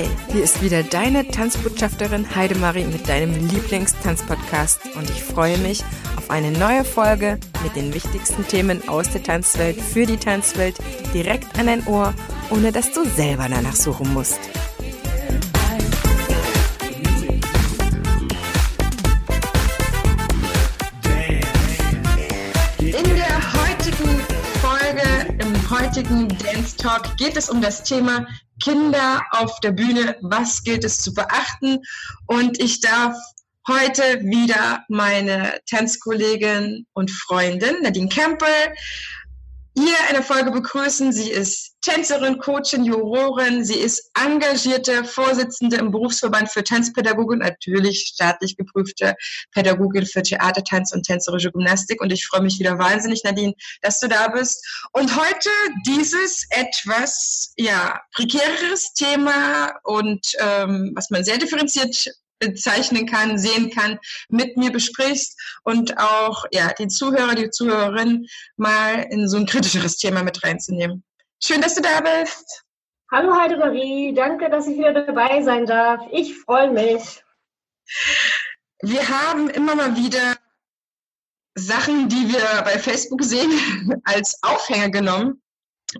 Hi, hier ist wieder deine Tanzbotschafterin Heidemarie mit deinem Lieblingstanzpodcast und ich freue mich auf eine neue Folge mit den wichtigsten Themen aus der Tanzwelt für die Tanzwelt direkt an dein Ohr, ohne dass du selber danach suchen musst. In der heutigen Folge, im heutigen Dance Talk geht es um das Thema Kinder auf der Bühne, was gilt es zu beachten? Und ich darf heute wieder meine Tanzkollegin und Freundin Nadine Campbell hier eine Folge begrüßen. Sie ist Tänzerin, Coachin, Jurorin. Sie ist engagierte Vorsitzende im Berufsverband für Tanzpädagogik, natürlich staatlich geprüfte Pädagogin für Theater, Tanz und tänzerische Gymnastik. Und ich freue mich wieder wahnsinnig, Nadine, dass du da bist. Und heute dieses etwas ja prekäreres Thema und ähm, was man sehr differenziert bezeichnen kann, sehen kann, mit mir besprichst und auch ja, die Zuhörer, die Zuhörerin mal in so ein kritischeres Thema mit reinzunehmen. Schön, dass du da bist. Hallo Heidemarie, danke, dass ich wieder dabei sein darf. Ich freue mich. Wir haben immer mal wieder Sachen, die wir bei Facebook sehen, als Aufhänger genommen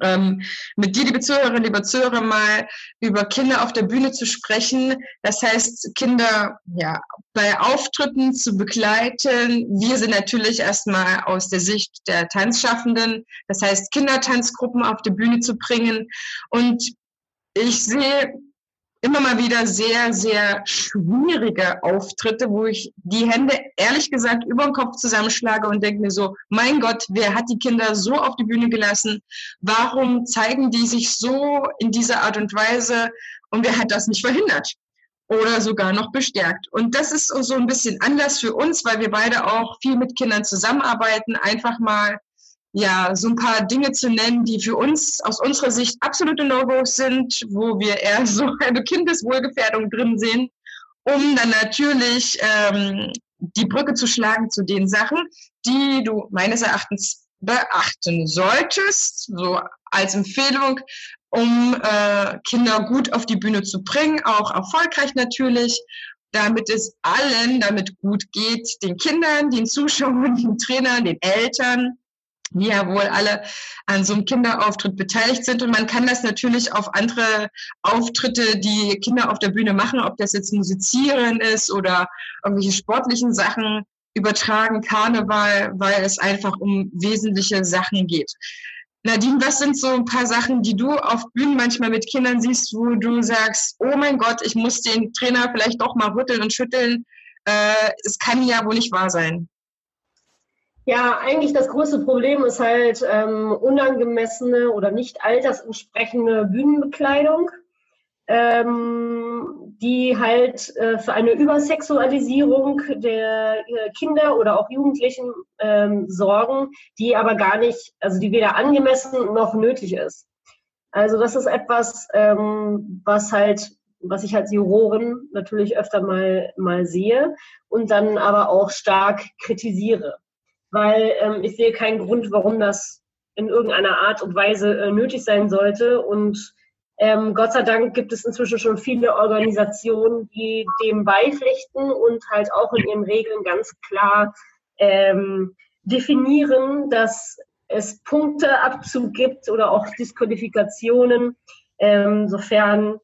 ähm, mit dir, liebe Zuhörerinnen, liebe Zuhörer, mal über Kinder auf der Bühne zu sprechen. Das heißt, Kinder ja, bei Auftritten zu begleiten. Wir sind natürlich erstmal aus der Sicht der Tanzschaffenden. Das heißt, Kindertanzgruppen auf die Bühne zu bringen. Und ich sehe immer mal wieder sehr, sehr schwierige Auftritte, wo ich die Hände ehrlich gesagt über den Kopf zusammenschlage und denke mir so, mein Gott, wer hat die Kinder so auf die Bühne gelassen? Warum zeigen die sich so in dieser Art und Weise? Und wer hat das nicht verhindert? Oder sogar noch bestärkt. Und das ist so ein bisschen anders für uns, weil wir beide auch viel mit Kindern zusammenarbeiten, einfach mal ja, so ein paar Dinge zu nennen, die für uns aus unserer Sicht absolute No-Gos sind, wo wir eher so eine Kindeswohlgefährdung drin sehen, um dann natürlich ähm, die Brücke zu schlagen zu den Sachen, die du meines Erachtens beachten solltest, so als Empfehlung, um äh, Kinder gut auf die Bühne zu bringen, auch erfolgreich natürlich, damit es allen damit gut geht, den Kindern, den Zuschauern, den Trainern, den Eltern, die ja wohl alle an so einem Kinderauftritt beteiligt sind. Und man kann das natürlich auf andere Auftritte, die Kinder auf der Bühne machen, ob das jetzt Musizieren ist oder irgendwelche sportlichen Sachen übertragen, Karneval, weil es einfach um wesentliche Sachen geht. Nadine, was sind so ein paar Sachen, die du auf Bühnen manchmal mit Kindern siehst, wo du sagst, oh mein Gott, ich muss den Trainer vielleicht doch mal rütteln und schütteln. Äh, es kann ja wohl nicht wahr sein. Ja, eigentlich das größte Problem ist halt ähm, unangemessene oder nicht altersentsprechende Bühnenbekleidung, ähm, die halt äh, für eine Übersexualisierung der äh, Kinder oder auch Jugendlichen ähm, sorgen, die aber gar nicht, also die weder angemessen noch nötig ist. Also das ist etwas, ähm, was halt was ich als Jurorin natürlich öfter mal, mal sehe und dann aber auch stark kritisiere weil ähm, ich sehe keinen Grund, warum das in irgendeiner Art und Weise äh, nötig sein sollte. Und ähm, Gott sei Dank gibt es inzwischen schon viele Organisationen, die dem beipflichten und halt auch in ihren Regeln ganz klar ähm, definieren, dass es Punkteabzug gibt oder auch Disqualifikationen, ähm, sofern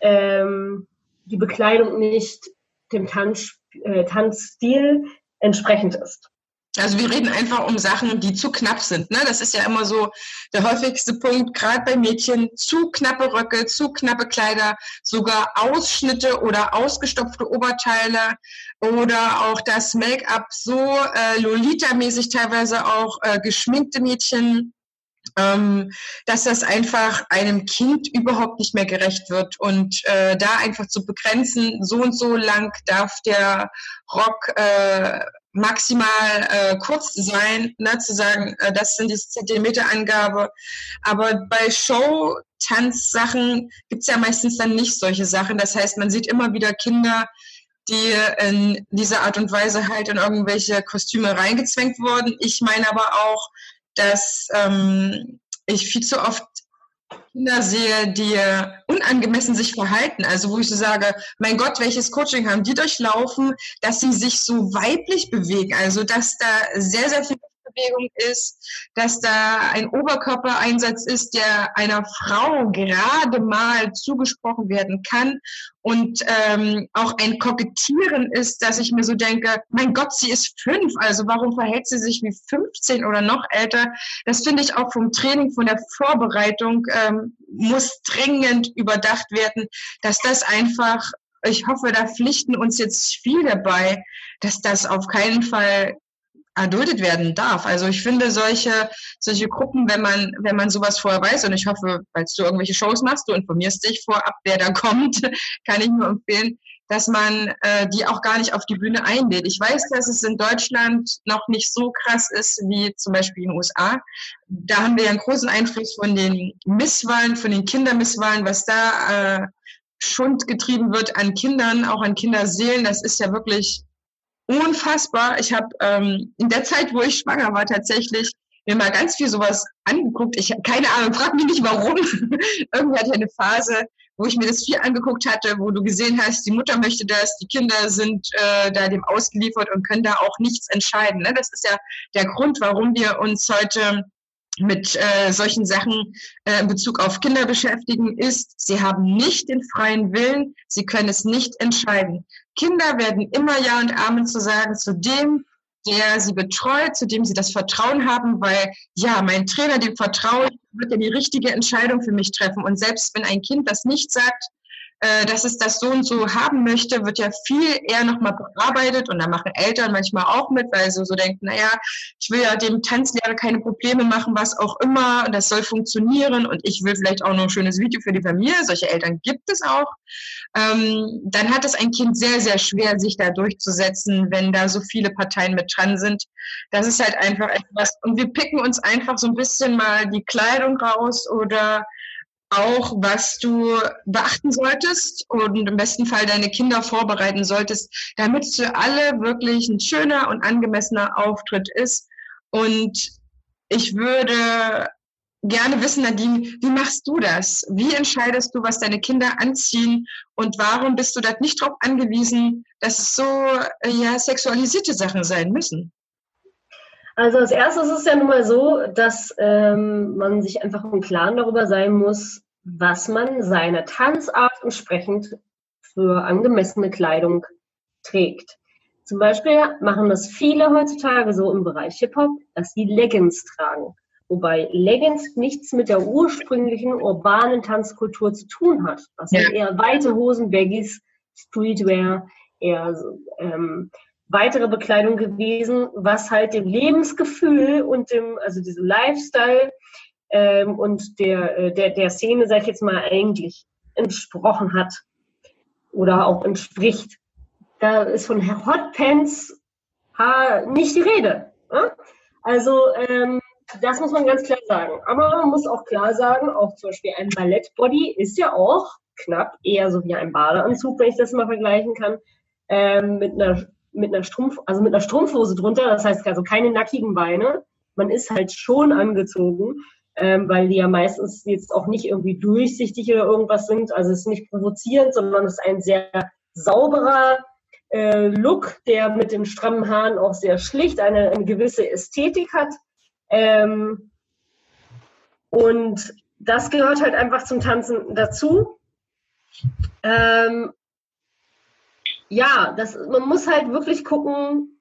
ähm, die Bekleidung nicht dem Tanz, äh, Tanzstil entsprechend ist. Also wir reden einfach um Sachen, die zu knapp sind. Ne? Das ist ja immer so der häufigste Punkt, gerade bei Mädchen. Zu knappe Röcke, zu knappe Kleider, sogar Ausschnitte oder ausgestopfte Oberteile oder auch das Make-up so äh, Lolita-mäßig teilweise auch äh, geschminkte Mädchen ähm, dass das einfach einem Kind überhaupt nicht mehr gerecht wird. Und äh, da einfach zu begrenzen, so und so lang darf der Rock äh, maximal äh, kurz sein, ne, zu sagen, äh, das sind die Zentimeterangabe. Aber bei Show-Tanzsachen gibt's ja meistens dann nicht solche Sachen. Das heißt, man sieht immer wieder Kinder, die in dieser Art und Weise halt in irgendwelche Kostüme reingezwängt wurden. Ich meine aber auch, dass ähm, ich viel zu oft Kinder sehe, die unangemessen sich verhalten. Also wo ich so sage, mein Gott, welches Coaching haben die durchlaufen, dass sie sich so weiblich bewegen. Also dass da sehr, sehr viel Bewegung ist, dass da ein Oberkörpereinsatz ist, der einer Frau gerade mal zugesprochen werden kann und ähm, auch ein Kokettieren ist, dass ich mir so denke, mein Gott, sie ist fünf, also warum verhält sie sich wie 15 oder noch älter? Das finde ich auch vom Training, von der Vorbereitung ähm, muss dringend überdacht werden, dass das einfach ich hoffe, da pflichten uns jetzt viele bei, dass das auf keinen Fall erduldet werden darf. Also ich finde solche, solche Gruppen, wenn man, wenn man sowas vorher weiß, und ich hoffe, falls du irgendwelche Shows machst, du informierst dich vorab, wer da kommt, kann ich nur empfehlen, dass man äh, die auch gar nicht auf die Bühne einlädt. Ich weiß, dass es in Deutschland noch nicht so krass ist wie zum Beispiel in den USA. Da haben wir ja einen großen Einfluss von den Misswahlen, von den Kindermisswahlen, was da äh, Schund getrieben wird an Kindern, auch an Kinderseelen. Das ist ja wirklich unfassbar. Ich habe ähm, in der Zeit, wo ich schwanger war, tatsächlich mir mal ganz viel sowas angeguckt. Ich keine Ahnung, frag mich nicht warum. Irgendwie hatte ich eine Phase, wo ich mir das viel angeguckt hatte, wo du gesehen hast, die Mutter möchte das, die Kinder sind äh, da dem ausgeliefert und können da auch nichts entscheiden. Ne? Das ist ja der Grund, warum wir uns heute mit äh, solchen Sachen äh, in Bezug auf Kinder beschäftigen, ist, sie haben nicht den freien Willen, sie können es nicht entscheiden. Kinder werden immer Ja und Amen zu sagen zu dem, der sie betreut, zu dem sie das Vertrauen haben, weil ja, mein Trainer, dem vertraue wird ja die richtige Entscheidung für mich treffen. Und selbst wenn ein Kind das nicht sagt, äh, dass es das so und so haben möchte, wird ja viel eher nochmal bearbeitet und da machen Eltern manchmal auch mit, weil sie so denken, naja, ich will ja dem Tanzlehrer keine Probleme machen, was auch immer, und das soll funktionieren und ich will vielleicht auch noch ein schönes Video für die Familie. Solche Eltern gibt es auch. Ähm, dann hat es ein Kind sehr, sehr schwer, sich da durchzusetzen, wenn da so viele Parteien mit dran sind. Das ist halt einfach etwas, und wir picken uns einfach so ein bisschen mal die Kleidung raus oder auch, was du beachten solltest und im besten Fall deine Kinder vorbereiten solltest, damit es für alle wirklich ein schöner und angemessener Auftritt ist. Und ich würde gerne wissen, Nadine, wie machst du das? Wie entscheidest du, was deine Kinder anziehen und warum bist du da nicht darauf angewiesen, dass es so äh, ja, sexualisierte Sachen sein müssen? Also als erstes ist es ja nun mal so, dass ähm, man sich einfach im Klaren darüber sein muss, was man seiner Tanzart entsprechend für angemessene Kleidung trägt. Zum Beispiel machen das viele heutzutage so im Bereich Hip-Hop, dass sie Leggings tragen. Wobei Leggings nichts mit der ursprünglichen urbanen Tanzkultur zu tun hat. Das sind eher weite Hosen, Baggies, Streetwear, eher so, ähm, weitere Bekleidung gewesen, was halt dem Lebensgefühl und dem, also diesem Lifestyle ähm, und der, äh, der, der Szene, sag ich jetzt mal, eigentlich entsprochen hat oder auch entspricht. Da ist von Hotpants nicht die Rede. Ne? Also ähm, das muss man ganz klar sagen. Aber man muss auch klar sagen, auch zum Beispiel ein Ballettbody ist ja auch knapp eher so wie ein Badeanzug, wenn ich das mal vergleichen kann, ähm, mit einer mit einer Strumpf, also mit einer Strumpfhose drunter, das heißt also keine nackigen Beine. Man ist halt schon angezogen, ähm, weil die ja meistens jetzt auch nicht irgendwie durchsichtig oder irgendwas sind. Also es ist nicht provozierend, sondern es ist ein sehr sauberer äh, Look, der mit den strammen Haaren auch sehr schlicht eine, eine gewisse Ästhetik hat. Ähm, und das gehört halt einfach zum Tanzen dazu. Ähm, ja, das, man muss halt wirklich gucken.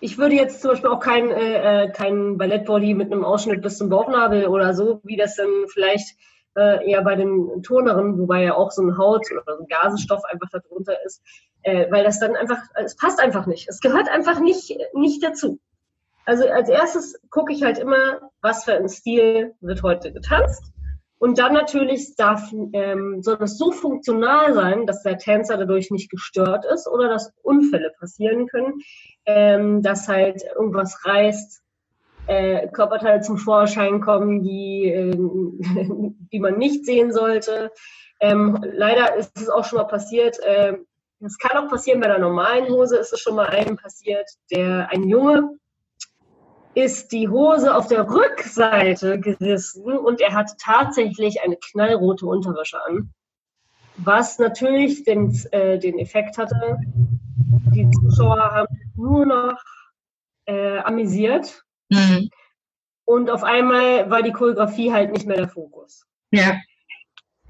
Ich würde jetzt zum Beispiel auch kein, äh, äh, kein Ballettbody mit einem Ausschnitt bis zum Bauchnabel oder so, wie das dann vielleicht äh, eher bei den Turnerinnen, wobei ja auch so ein Haut oder so ein Gasenstoff einfach darunter ist, äh, weil das dann einfach, es passt einfach nicht. Es gehört einfach nicht, nicht dazu. Also als erstes gucke ich halt immer, was für ein Stil wird heute getanzt und dann natürlich darf, ähm, soll es so funktional sein, dass der Tänzer dadurch nicht gestört ist oder dass Unfälle passieren können, ähm, dass halt irgendwas reißt, äh, Körperteile zum Vorschein kommen, die, äh, die man nicht sehen sollte. Ähm, leider ist es auch schon mal passiert, äh, es kann auch passieren, bei der normalen Hose ist es schon mal einem passiert, der ein Junge ist die Hose auf der Rückseite gerissen und er hat tatsächlich eine knallrote Unterwäsche an. Was natürlich den, äh, den Effekt hatte, die Zuschauer haben nur noch äh, amüsiert. Mhm. Und auf einmal war die Choreografie halt nicht mehr der Fokus. Ja.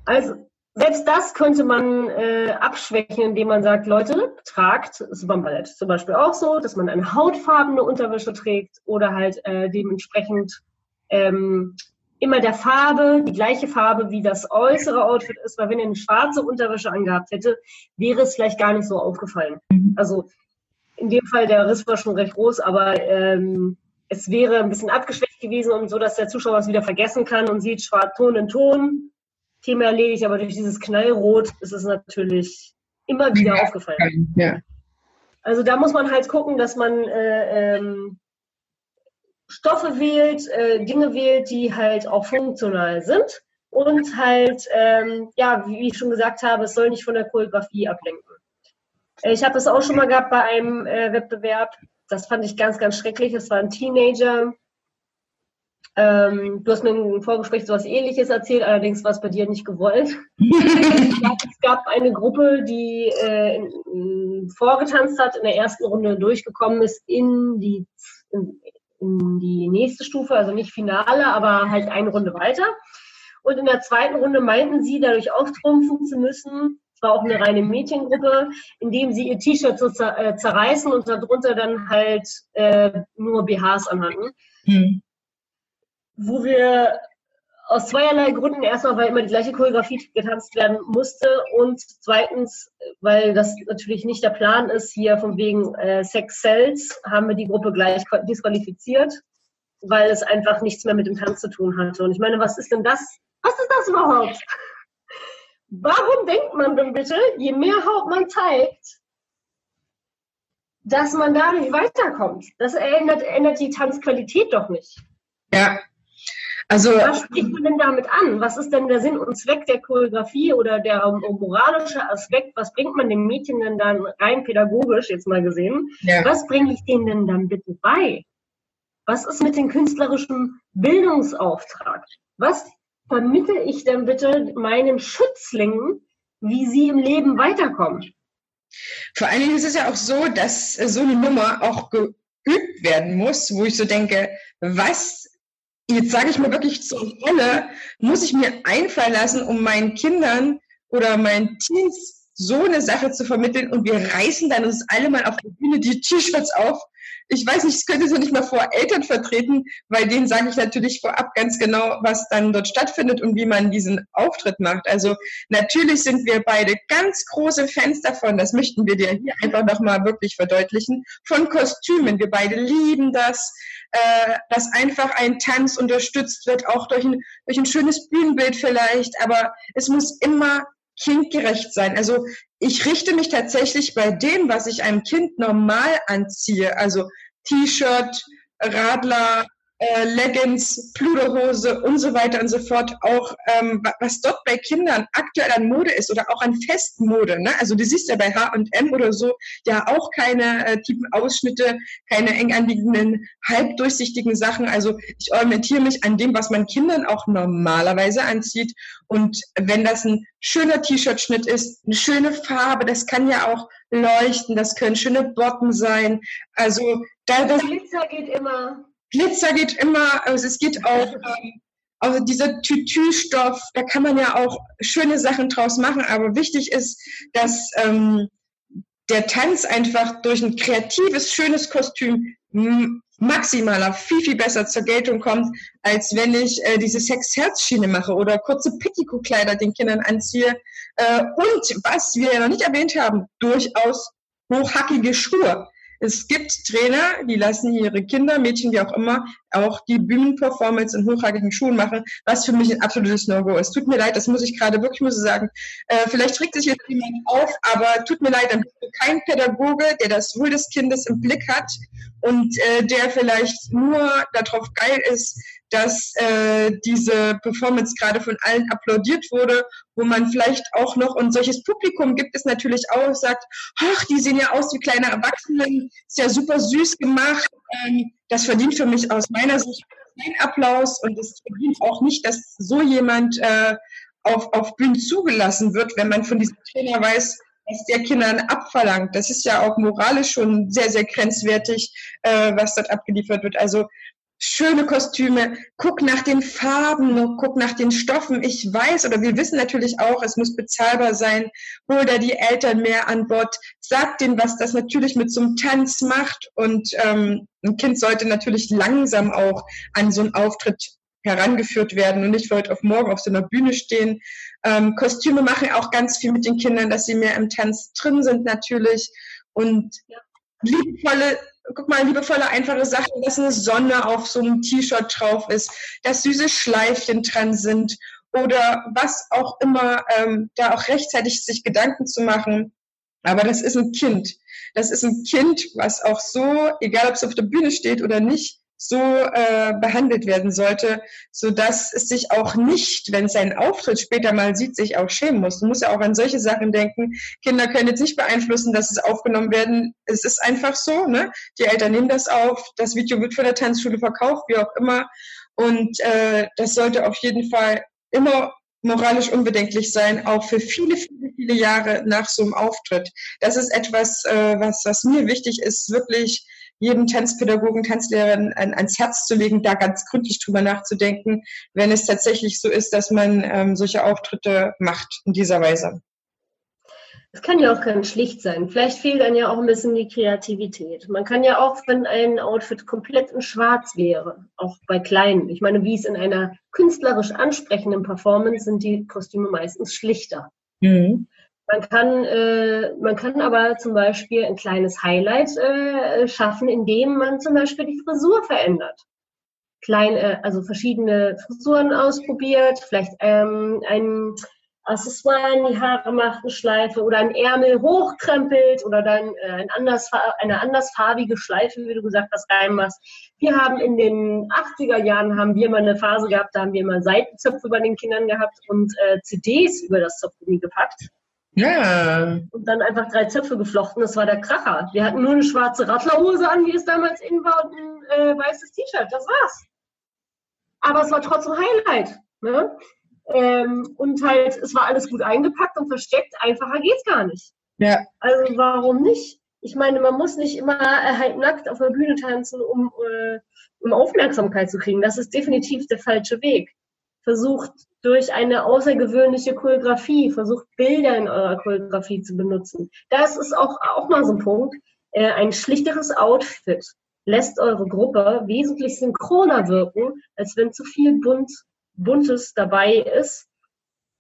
Also selbst das könnte man äh, abschwächen, indem man sagt, Leute, tragt, das ist beim Ballett zum Beispiel auch so, dass man eine hautfarbene Unterwäsche trägt oder halt äh, dementsprechend ähm, immer der Farbe, die gleiche Farbe wie das äußere Outfit ist, weil wenn ihr eine schwarze Unterwäsche angehabt hätte, wäre es vielleicht gar nicht so aufgefallen. Mhm. Also in dem Fall, der Riss war schon recht groß, aber ähm, es wäre ein bisschen abgeschwächt gewesen und so, dass der Zuschauer es wieder vergessen kann und sieht schwarz Ton in Ton Thema erledigt, aber durch dieses Knallrot ist es natürlich immer wieder aufgefallen. Ja. Also da muss man halt gucken, dass man äh, ähm, Stoffe wählt, äh, Dinge wählt, die halt auch funktional sind und halt, ähm, ja, wie ich schon gesagt habe, es soll nicht von der Choreografie ablenken. Ich habe das auch schon mal gehabt bei einem äh, Wettbewerb. Das fand ich ganz, ganz schrecklich. Es war ein Teenager, ähm, du hast mir im Vorgespräch so etwas ähnliches erzählt, allerdings war es bei dir nicht gewollt. es gab eine Gruppe, die äh, in, in, vorgetanzt hat, in der ersten Runde durchgekommen ist in die, in, in die nächste Stufe, also nicht Finale, aber halt eine Runde weiter. Und in der zweiten Runde meinten sie, dadurch auftrumpfen zu müssen, es war auch eine reine Mädchengruppe, indem sie ihr T-Shirt so äh, zerreißen und darunter dann halt äh, nur BHs anhatten. Hm wo wir aus zweierlei Gründen, erstmal, weil immer die gleiche Choreografie getanzt werden musste und zweitens, weil das natürlich nicht der Plan ist, hier von wegen äh, Sex Cells, haben wir die Gruppe gleich disqualifiziert, weil es einfach nichts mehr mit dem Tanz zu tun hatte. Und ich meine, was ist denn das? Was ist das überhaupt? Warum denkt man denn bitte, je mehr Haut man zeigt, dass man dadurch weiterkommt? Das ändert, ändert die Tanzqualität doch nicht. Ja, also, was spricht man denn damit an? Was ist denn der Sinn und Zweck der Choreografie oder der um, moralische Aspekt? Was bringt man dem Mädchen denn dann rein pädagogisch jetzt mal gesehen? Ja. Was bringe ich denen denn dann bitte bei? Was ist mit dem künstlerischen Bildungsauftrag? Was vermittle ich denn bitte meinen Schützlingen, wie sie im Leben weiterkommen? Vor allen Dingen ist es ja auch so, dass so eine Nummer auch geübt werden muss, wo ich so denke, was jetzt sage ich mal wirklich zur Rolle, muss ich mir einfallen lassen, um meinen Kindern oder meinen Teens so eine Sache zu vermitteln und wir reißen dann uns alle mal auf der Bühne die T-Shirts auf. Ich weiß nicht, das könnte so nicht mal vor Eltern vertreten, weil denen sage ich natürlich vorab ganz genau, was dann dort stattfindet und wie man diesen Auftritt macht. Also natürlich sind wir beide ganz große Fans davon, das möchten wir dir hier einfach nochmal wirklich verdeutlichen, von Kostümen. Wir beide lieben das, äh, dass einfach ein Tanz unterstützt wird, auch durch ein, durch ein schönes Bühnenbild vielleicht, aber es muss immer kindgerecht sein. Also ich richte mich tatsächlich bei dem, was ich einem Kind normal anziehe, also T-Shirt, Radler, äh, Leggings, Pluderhose und so weiter und so fort, auch ähm, was dort bei Kindern aktuell an Mode ist oder auch an Festmode. Ne? Also du siehst ja bei H&M oder so ja auch keine äh, tiefen Ausschnitte, keine eng anliegenden, halbdurchsichtigen Sachen. Also ich orientiere mich an dem, was man Kindern auch normalerweise anzieht. Und wenn das ein schöner T-Shirt-Schnitt ist, eine schöne Farbe, das kann ja auch leuchten, das können schöne Botten sein. Also da das Glitzer geht immer. Glitzer geht immer, also es geht auch, ähm, also dieser Tütü-Stoff, da kann man ja auch schöne Sachen draus machen, aber wichtig ist, dass ähm, der Tanz einfach durch ein kreatives, schönes Kostüm maximaler, viel, viel besser zur Geltung kommt, als wenn ich äh, diese Sex-Herz-Schiene mache oder kurze Petticoat-Kleider den Kindern anziehe. Äh, und was wir ja noch nicht erwähnt haben, durchaus hochhackige Schuhe. Es gibt Trainer, die lassen ihre Kinder, Mädchen, wie auch immer, auch die Bühnenperformance in hochhackigen Schuhen machen, was für mich ein absolutes No-Go ist. Tut mir leid, das muss ich gerade wirklich muss ich sagen. Äh, vielleicht regt sich jetzt jemand auf, aber tut mir leid, dann bist du kein Pädagoge, der das Wohl des Kindes im Blick hat und äh, der vielleicht nur darauf geil ist, dass äh, diese Performance gerade von allen applaudiert wurde, wo man vielleicht auch noch, und solches Publikum gibt es natürlich auch, sagt, ach, die sehen ja aus wie kleine Erwachsenen, ist ja super süß gemacht. Ähm, das verdient für mich aus meiner Sicht keinen Applaus und es verdient auch nicht, dass so jemand äh, auf, auf Bühnen zugelassen wird, wenn man von diesem Trainer weiß, was der Kindern abverlangt. Das ist ja auch moralisch schon sehr, sehr grenzwertig, äh, was dort abgeliefert wird. Also schöne Kostüme, guck nach den Farben, guck nach den Stoffen. Ich weiß oder wir wissen natürlich auch, es muss bezahlbar sein. Hol da die Eltern mehr an Bord. Sag denen, was das natürlich mit so einem Tanz macht. Und ähm, ein Kind sollte natürlich langsam auch an so einen Auftritt herangeführt werden und nicht heute auf morgen auf so einer Bühne stehen. Ähm, Kostüme machen auch ganz viel mit den Kindern, dass sie mehr im Tanz drin sind natürlich. Und liebevolle, guck mal, liebevolle, einfache Sachen, dass eine Sonne auf so einem T-Shirt drauf ist, dass süße Schleifchen dran sind oder was auch immer, ähm, da auch rechtzeitig sich Gedanken zu machen. Aber das ist ein Kind. Das ist ein Kind, was auch so, egal ob es auf der Bühne steht oder nicht, so äh, behandelt werden sollte, so dass es sich auch nicht, wenn es seinen Auftritt später mal sieht, sich auch schämen muss. Du musst ja auch an solche Sachen denken. Kinder können jetzt nicht beeinflussen, dass es aufgenommen werden. Es ist einfach so, ne? Die Eltern nehmen das auf, das Video wird von der Tanzschule verkauft, wie auch immer. Und äh, das sollte auf jeden Fall immer moralisch unbedenklich sein, auch für viele, viele, viele Jahre nach so einem Auftritt. Das ist etwas, äh, was, was mir wichtig ist, wirklich jedem Tanzpädagogen, Tanzlehrerin an, ans Herz zu legen, da ganz gründlich drüber nachzudenken, wenn es tatsächlich so ist, dass man ähm, solche Auftritte macht in dieser Weise. Es kann ja auch ganz schlicht sein. Vielleicht fehlt dann ja auch ein bisschen die Kreativität. Man kann ja auch, wenn ein Outfit komplett in Schwarz wäre, auch bei kleinen, ich meine, wie es in einer künstlerisch ansprechenden Performance sind die Kostüme meistens schlichter. Mhm. Man kann, äh, man kann aber zum Beispiel ein kleines Highlight äh, schaffen, indem man zum Beispiel die Frisur verändert. Klein, äh, also verschiedene Frisuren ausprobiert, vielleicht ähm, ein Accessoire in die Haare macht, eine Schleife oder ein Ärmel hochkrempelt oder dann äh, ein anders, eine andersfarbige Schleife, wie du gesagt hast, reinmachst. Wir haben in den 80er Jahren haben wir mal eine Phase gehabt, da haben wir mal Seitenzöpfe bei den Kindern gehabt und äh, CDs über das Zopfgummi gepackt. Ja. Und dann einfach drei Zöpfe geflochten. Das war der Kracher. Wir hatten nur eine schwarze Radlerhose an, wie es damals in war, und ein äh, weißes T-Shirt. Das war's. Aber es war trotzdem Highlight. Ne? Ähm, und halt, es war alles gut eingepackt und versteckt. Einfacher geht's gar nicht. Ja. Also warum nicht? Ich meine, man muss nicht immer äh, halt nackt auf der Bühne tanzen, um, äh, um Aufmerksamkeit zu kriegen. Das ist definitiv der falsche Weg. Versucht durch eine außergewöhnliche Choreografie, versucht Bilder in eurer Choreografie zu benutzen. Das ist auch, auch mal so ein Punkt. Äh, ein schlichteres Outfit lässt eure Gruppe wesentlich synchroner wirken, als wenn zu viel bunt, Buntes dabei ist,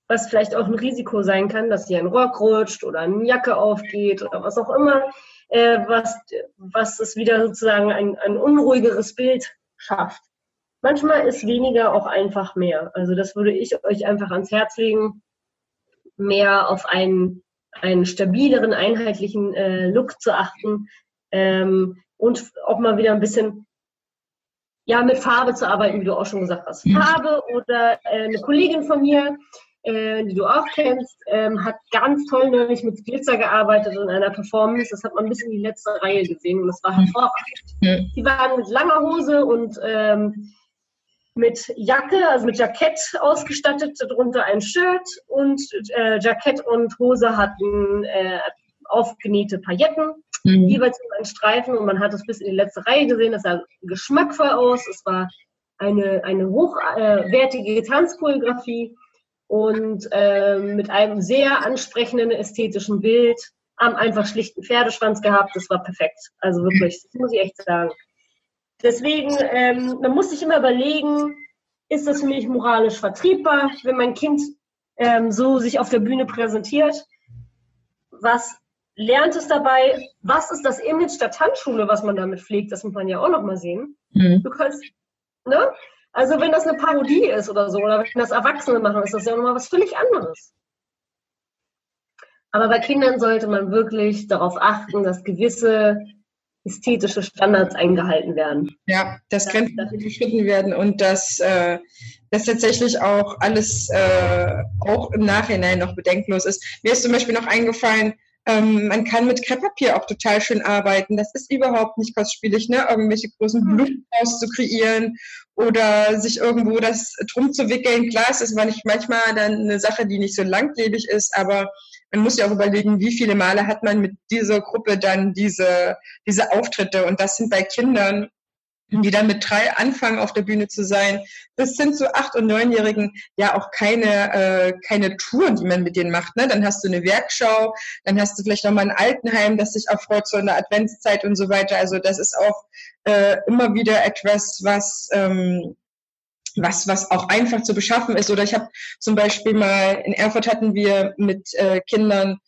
was vielleicht auch ein Risiko sein kann, dass ihr ein Rock rutscht oder eine Jacke aufgeht oder was auch immer, äh, was, was es wieder sozusagen ein, ein unruhigeres Bild schafft. Manchmal ist weniger auch einfach mehr. Also das würde ich euch einfach ans Herz legen, mehr auf einen, einen stabileren, einheitlichen äh, Look zu achten ähm, und auch mal wieder ein bisschen ja, mit Farbe zu arbeiten, wie du auch schon gesagt hast. Mhm. Farbe oder äh, eine Kollegin von mir, äh, die du auch kennst, ähm, hat ganz toll neulich mit Glitzer gearbeitet in einer Performance. Das hat man bis in die letzte Reihe gesehen und das war hervorragend. Mhm. Die waren mit langer Hose und ähm, mit Jacke, also mit Jackett ausgestattet, darunter ein Shirt und äh, Jackett und Hose hatten äh, aufgenähte Pailletten, mhm. jeweils in einen Streifen und man hat es bis in die letzte Reihe gesehen. Das sah geschmackvoll aus. Es war eine, eine hochwertige äh, Tanzchoreografie und äh, mit einem sehr ansprechenden ästhetischen Bild, haben einfach schlichten Pferdeschwanz gehabt. Das war perfekt. Also wirklich, das muss ich echt sagen. Deswegen, ähm, man muss sich immer überlegen, ist das für mich moralisch vertriebbar, wenn mein Kind ähm, so sich auf der Bühne präsentiert? Was lernt es dabei? Was ist das Image der Tanzschule, was man damit pflegt? Das muss man ja auch noch mal sehen. Mhm. Du kannst, ne? Also wenn das eine Parodie ist oder so, oder wenn das Erwachsene machen, ist das ja nochmal was völlig anderes. Aber bei Kindern sollte man wirklich darauf achten, dass gewisse ästhetische Standards eingehalten werden. Ja, dass Grenzen überschritten werden und dass, äh, dass tatsächlich auch alles äh, auch im Nachhinein noch bedenkenlos ist. Mir ist zum Beispiel noch eingefallen, ähm, man kann mit Krepppapier auch total schön arbeiten. Das ist überhaupt nicht kostspielig, ne? irgendwelche großen hm. Blumen zu kreieren oder sich irgendwo das drum zu wickeln. Klar, es ist manchmal dann eine Sache, die nicht so langlebig ist, aber man muss ja auch überlegen, wie viele Male hat man mit dieser Gruppe dann diese, diese Auftritte. Und das sind bei Kindern die dann mit drei anfangen, auf der Bühne zu sein. Das sind so acht- und neunjährigen ja auch keine, äh, keine Touren, die man mit denen macht. Ne? Dann hast du eine Werkschau, dann hast du vielleicht nochmal ein Altenheim, das sich erfreut so in der Adventszeit und so weiter. Also das ist auch äh, immer wieder etwas, was ähm, was, was auch einfach zu beschaffen ist. Oder ich habe zum Beispiel mal in Erfurt hatten wir mit äh, Kindern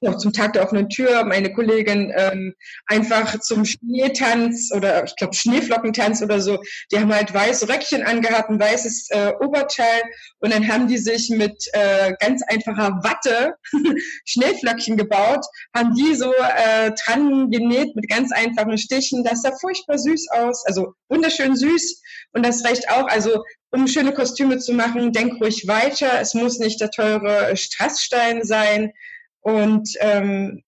noch zum Tag der offenen Tür meine Kollegin ähm, einfach zum Schneetanz oder ich glaube Schneeflockentanz oder so. Die haben halt weiße Röckchen angehabt, ein weißes äh, Oberteil und dann haben die sich mit äh, ganz einfacher Watte Schneeflöckchen gebaut, haben die so äh, dran genäht mit ganz einfachen Stichen. Das sah furchtbar süß aus, also wunderschön süß und das reicht auch. Also um schöne Kostüme zu machen, denk ruhig weiter. Es muss nicht der teure Strassstein sein. Und ähm,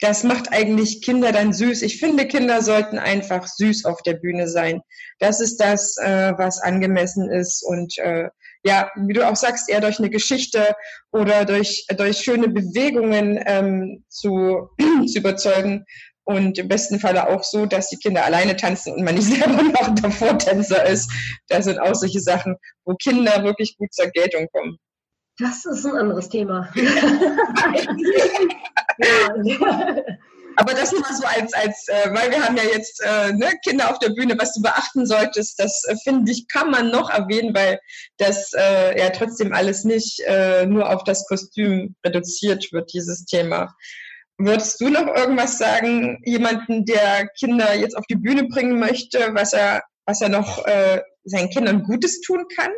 das macht eigentlich Kinder dann süß. Ich finde, Kinder sollten einfach süß auf der Bühne sein. Das ist das, äh, was angemessen ist. Und äh, ja, wie du auch sagst, eher durch eine Geschichte oder durch, durch schöne Bewegungen ähm, zu, zu überzeugen. Und im besten Falle auch so, dass die Kinder alleine tanzen und man nicht selber noch der Vortänzer ist. Das sind auch solche Sachen, wo Kinder wirklich gut zur Geltung kommen. Das ist ein anderes Thema. Aber das mal so als, als äh, weil wir haben ja jetzt äh, ne, Kinder auf der Bühne, was du beachten solltest, das äh, finde ich, kann man noch erwähnen, weil das äh, ja trotzdem alles nicht äh, nur auf das Kostüm reduziert wird, dieses Thema. Würdest du noch irgendwas sagen, jemanden, der Kinder jetzt auf die Bühne bringen möchte, was er, was er noch äh, seinen Kindern Gutes tun kann?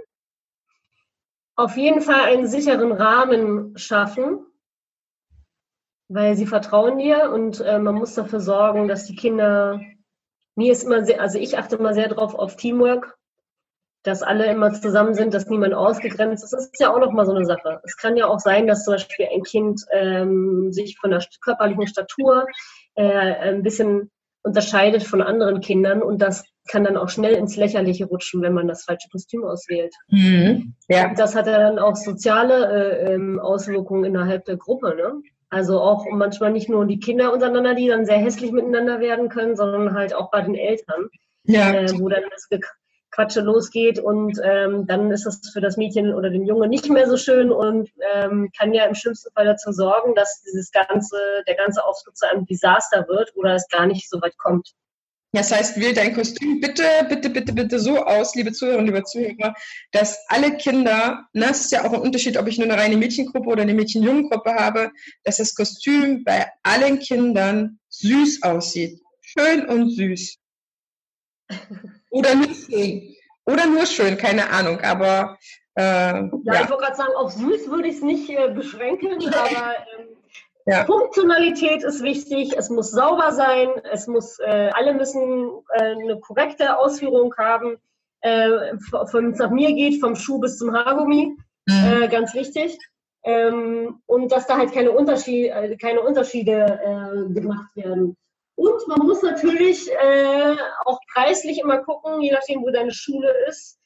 Auf jeden Fall einen sicheren Rahmen schaffen, weil sie vertrauen dir und äh, man muss dafür sorgen, dass die Kinder, mir ist immer sehr, also ich achte immer sehr drauf auf Teamwork, dass alle immer zusammen sind, dass niemand ausgegrenzt ist. Das ist ja auch nochmal so eine Sache. Es kann ja auch sein, dass zum Beispiel ein Kind ähm, sich von der körperlichen Statur äh, ein bisschen unterscheidet von anderen Kindern und das kann dann auch schnell ins Lächerliche rutschen, wenn man das falsche Kostüm auswählt. Mhm. Ja. Das hat dann auch soziale äh, ähm, Auswirkungen innerhalb der Gruppe. Ne? Also auch manchmal nicht nur die Kinder untereinander, die dann sehr hässlich miteinander werden können, sondern halt auch bei den Eltern, ja. äh, wo dann das Quatsche losgeht und ähm, dann ist das für das Mädchen oder den Jungen nicht mehr so schön und ähm, kann ja im schlimmsten Fall dazu sorgen, dass dieses ganze, der ganze Auftritt zu einem Desaster wird oder es gar nicht so weit kommt. Das heißt, wähl dein Kostüm bitte, bitte, bitte, bitte so aus, liebe Zuhörerinnen, liebe Zuhörer, dass alle Kinder, na, ne, es ist ja auch ein Unterschied, ob ich nur eine reine Mädchengruppe oder eine Mädchen-Jungen-Gruppe habe, dass das Kostüm bei allen Kindern süß aussieht. Schön und süß. Oder nur schön. Oder nur schön, keine Ahnung, aber. Äh, ja, ja, ich wollte gerade sagen, auf süß würde ich es nicht äh, beschränken, aber. Ähm, ja. Funktionalität ist wichtig, es muss sauber sein, es muss, äh, alle müssen äh, eine korrekte Ausführung haben. Äh, wenn es nach mir geht, vom Schuh bis zum Haargummi, mhm. Äh, ganz wichtig. Ähm, und dass da halt keine, Unterschied, äh, keine Unterschiede äh, gemacht werden. Und man muss natürlich auch preislich immer gucken, je nachdem, wo deine Schule ist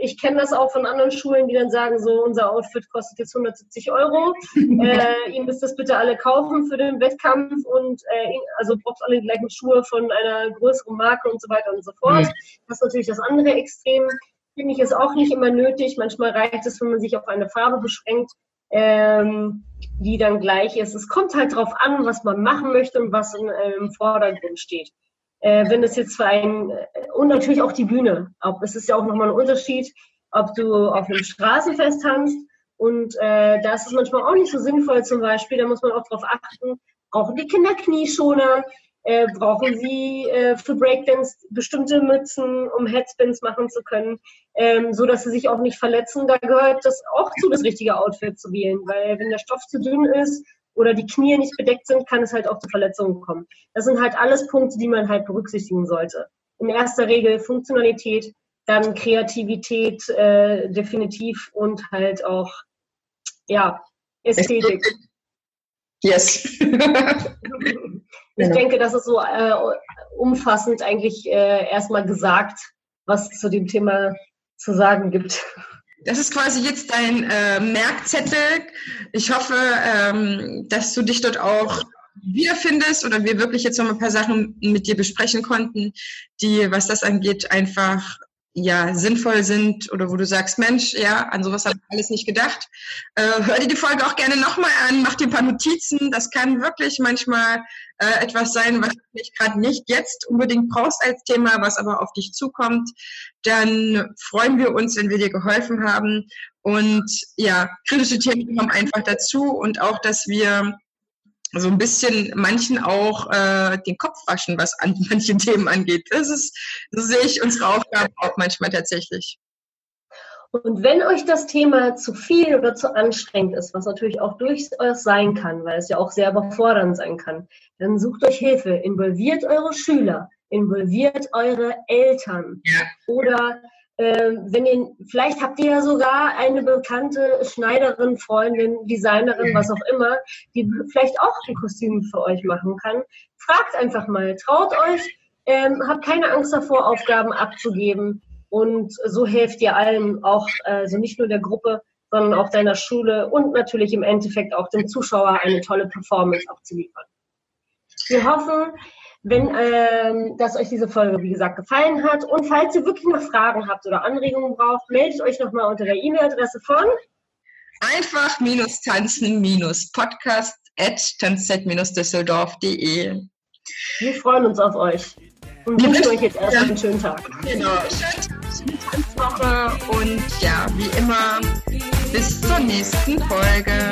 ich kenne das auch von anderen Schulen, die dann sagen, so unser Outfit kostet jetzt 170 Euro. äh, ihr müsst das bitte alle kaufen für den Wettkampf und äh, also braucht alle die gleichen Schuhe von einer größeren Marke und so weiter und so fort. Mhm. Das ist natürlich das andere Extrem. Finde ich es auch nicht immer nötig. Manchmal reicht es, wenn man sich auf eine Farbe beschränkt, ähm, die dann gleich ist. Es kommt halt darauf an, was man machen möchte und was in, äh, im Vordergrund steht äh, wenn es jetzt für ein, äh, und natürlich auch die Bühne. Ob, es ist ja auch nochmal ein Unterschied, ob du auf einem Straßenfest tanzt und äh, da ist es manchmal auch nicht so sinnvoll zum Beispiel, da muss man auch darauf achten, brauchen die Kinder Knieschoner, äh, brauchen sie äh, für Breakdance bestimmte Mützen, um Headspins machen zu können, ähm, so dass sie sich auch nicht verletzen. Da gehört das auch zu, das richtige Outfit zu wählen, weil wenn der Stoff zu dünn ist oder die Knie nicht bedeckt sind, kann es halt auch zu Verletzungen kommen. Das sind halt alles Punkte, die man halt berücksichtigen sollte. In erster Regel Funktionalität, dann Kreativität äh, definitiv und halt auch ja Ästhetik. Yes. ich denke, das ist so äh, umfassend eigentlich äh, erstmal gesagt, was zu dem Thema zu sagen gibt. Das ist quasi jetzt dein äh, Merkzettel. Ich hoffe, ähm, dass du dich dort auch wiederfindest oder wir wirklich jetzt noch ein paar Sachen mit dir besprechen konnten, die, was das angeht, einfach ja sinnvoll sind oder wo du sagst, Mensch, ja, an sowas habe ich alles nicht gedacht. Äh, hör dir die Folge auch gerne nochmal an, mach dir ein paar Notizen. Das kann wirklich manchmal äh, etwas sein, was du nicht gerade nicht jetzt unbedingt brauchst als Thema, was aber auf dich zukommt. Dann freuen wir uns, wenn wir dir geholfen haben. Und ja, kritische Themen kommen einfach dazu und auch, dass wir so ein bisschen manchen auch äh, den Kopf waschen, was an manchen Themen angeht. Das ist, so sehe ich unsere Aufgabe auch manchmal tatsächlich. Und wenn euch das Thema zu viel oder zu anstrengend ist, was natürlich auch durchaus sein kann, weil es ja auch sehr überfordernd sein kann, dann sucht euch Hilfe, involviert eure Schüler, involviert eure Eltern ja. oder ähm, wenn ihr, vielleicht habt ihr ja sogar eine bekannte Schneiderin, Freundin, Designerin, was auch immer, die vielleicht auch ein Kostüm für euch machen kann. Fragt einfach mal, traut euch, ähm, habt keine Angst davor, Aufgaben abzugeben und so helft ihr allen, auch also nicht nur der Gruppe, sondern auch deiner Schule und natürlich im Endeffekt auch dem Zuschauer eine tolle Performance abzuliefern. Wir hoffen, wenn ähm, dass euch diese Folge, wie gesagt, gefallen hat. Und falls ihr wirklich noch Fragen habt oder Anregungen braucht, meldet euch nochmal unter der E-Mail-Adresse von einfach-tanzen-podcast at tanzzeit-düsseldorf.de. Wir freuen uns auf euch und wünschen euch jetzt erstmal einen schönen Tag. Genau, schöne Tanzwoche und ja, wie immer, bis zur nächsten Folge.